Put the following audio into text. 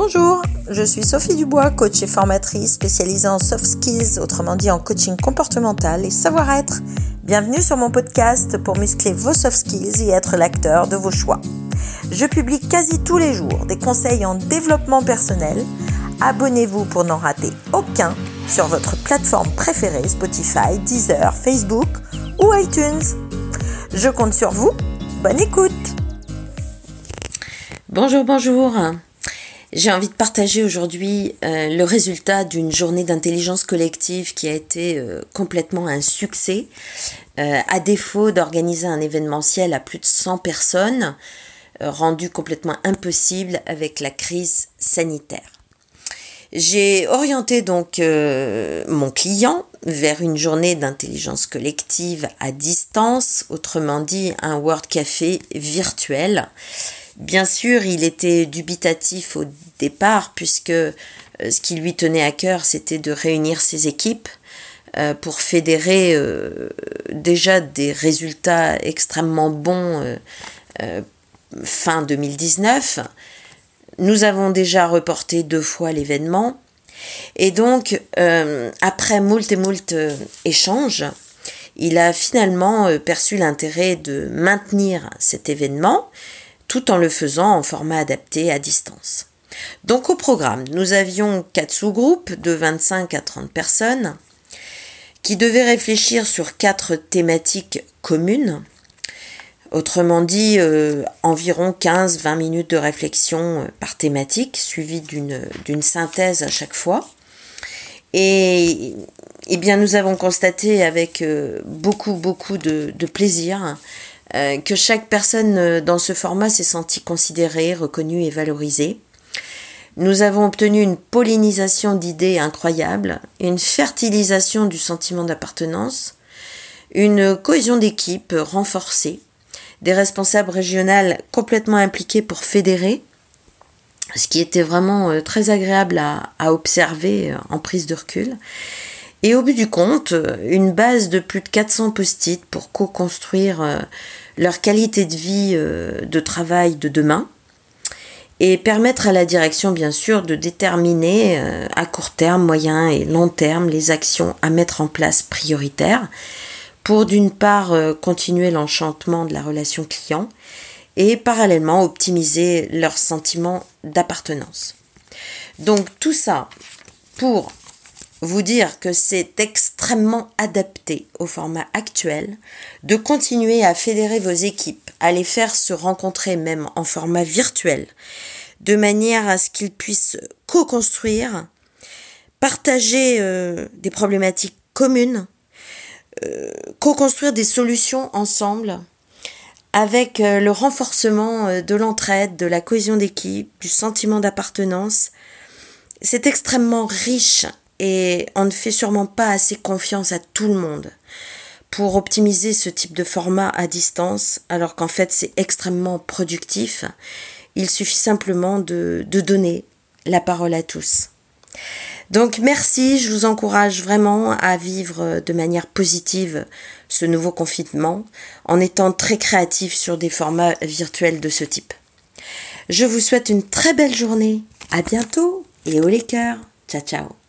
Bonjour, je suis Sophie Dubois, coach et formatrice spécialisée en soft skills, autrement dit en coaching comportemental et savoir-être. Bienvenue sur mon podcast pour muscler vos soft skills et être l'acteur de vos choix. Je publie quasi tous les jours des conseils en développement personnel. Abonnez-vous pour n'en rater aucun sur votre plateforme préférée Spotify, Deezer, Facebook ou iTunes. Je compte sur vous. Bonne écoute. Bonjour, bonjour. J'ai envie de partager aujourd'hui euh, le résultat d'une journée d'intelligence collective qui a été euh, complètement un succès. Euh, à défaut d'organiser un événementiel à plus de 100 personnes, rendu complètement impossible avec la crise sanitaire. J'ai orienté donc mon client vers une journée d'intelligence collective à distance, autrement dit un World Café virtuel Bien sûr, il était dubitatif au départ puisque euh, ce qui lui tenait à cœur, c'était de réunir ses équipes euh, pour fédérer euh, déjà des résultats extrêmement bons fin 2019. Nous avons déjà reporté deux fois l'événement. Et donc, après moult et moult échanges, il a finalement perçu l'intérêt de maintenir cet événement tout en le faisant en format adapté à distance. Donc au programme, nous avions quatre sous-groupes de 25 à 30 personnes qui devaient réfléchir sur quatre thématiques communes. Autrement dit, euh, environ 15-20 minutes de réflexion euh, par thématique, suivie d'une synthèse à chaque fois. Et, eh bien, nous avons constaté avec euh, beaucoup, beaucoup de plaisir euh, que chaque personne euh, dans ce format s'est sentie considérée, reconnue et valorisée. Nous avons obtenu une pollinisation d'idées incroyable, une fertilisation du sentiment d'appartenance, une cohésion d'équipe renforcée, des responsables régionaux complètement impliqués pour fédérer, ce qui était vraiment euh, très agréable à, à observer en prise de recul. Et au bout du compte, une base de plus de 400 post-it pour co-construire euh, leur qualité de vie euh, de travail de demain et permettre à la direction, bien sûr, de déterminer euh, à court terme, moyen et long terme les actions à mettre en place prioritaires pour d'une part continuer l'enchantement de la relation client et parallèlement optimiser leur sentiment d'appartenance. Donc tout ça pour vous dire que c'est extrêmement adapté au format actuel, de continuer à fédérer vos équipes, à les faire se rencontrer même en format virtuel, de manière à ce qu'ils puissent co-construire, partager euh, des problématiques communes, euh, co-construire des solutions ensemble, avec euh, le renforcement de l'entraide, de la cohésion d'équipe, du sentiment d'appartenance. C'est extrêmement riche et on ne fait sûrement pas assez confiance à tout le monde pour optimiser ce type de format à distance, alors qu'en fait c'est extrêmement productif. Il suffit simplement de, de donner la parole à tous. Donc merci, je vous encourage vraiment à vivre de manière positive ce nouveau confinement en étant très créatif sur des formats virtuels de ce type. Je vous souhaite une très belle journée, à bientôt et au les cœurs. Ciao ciao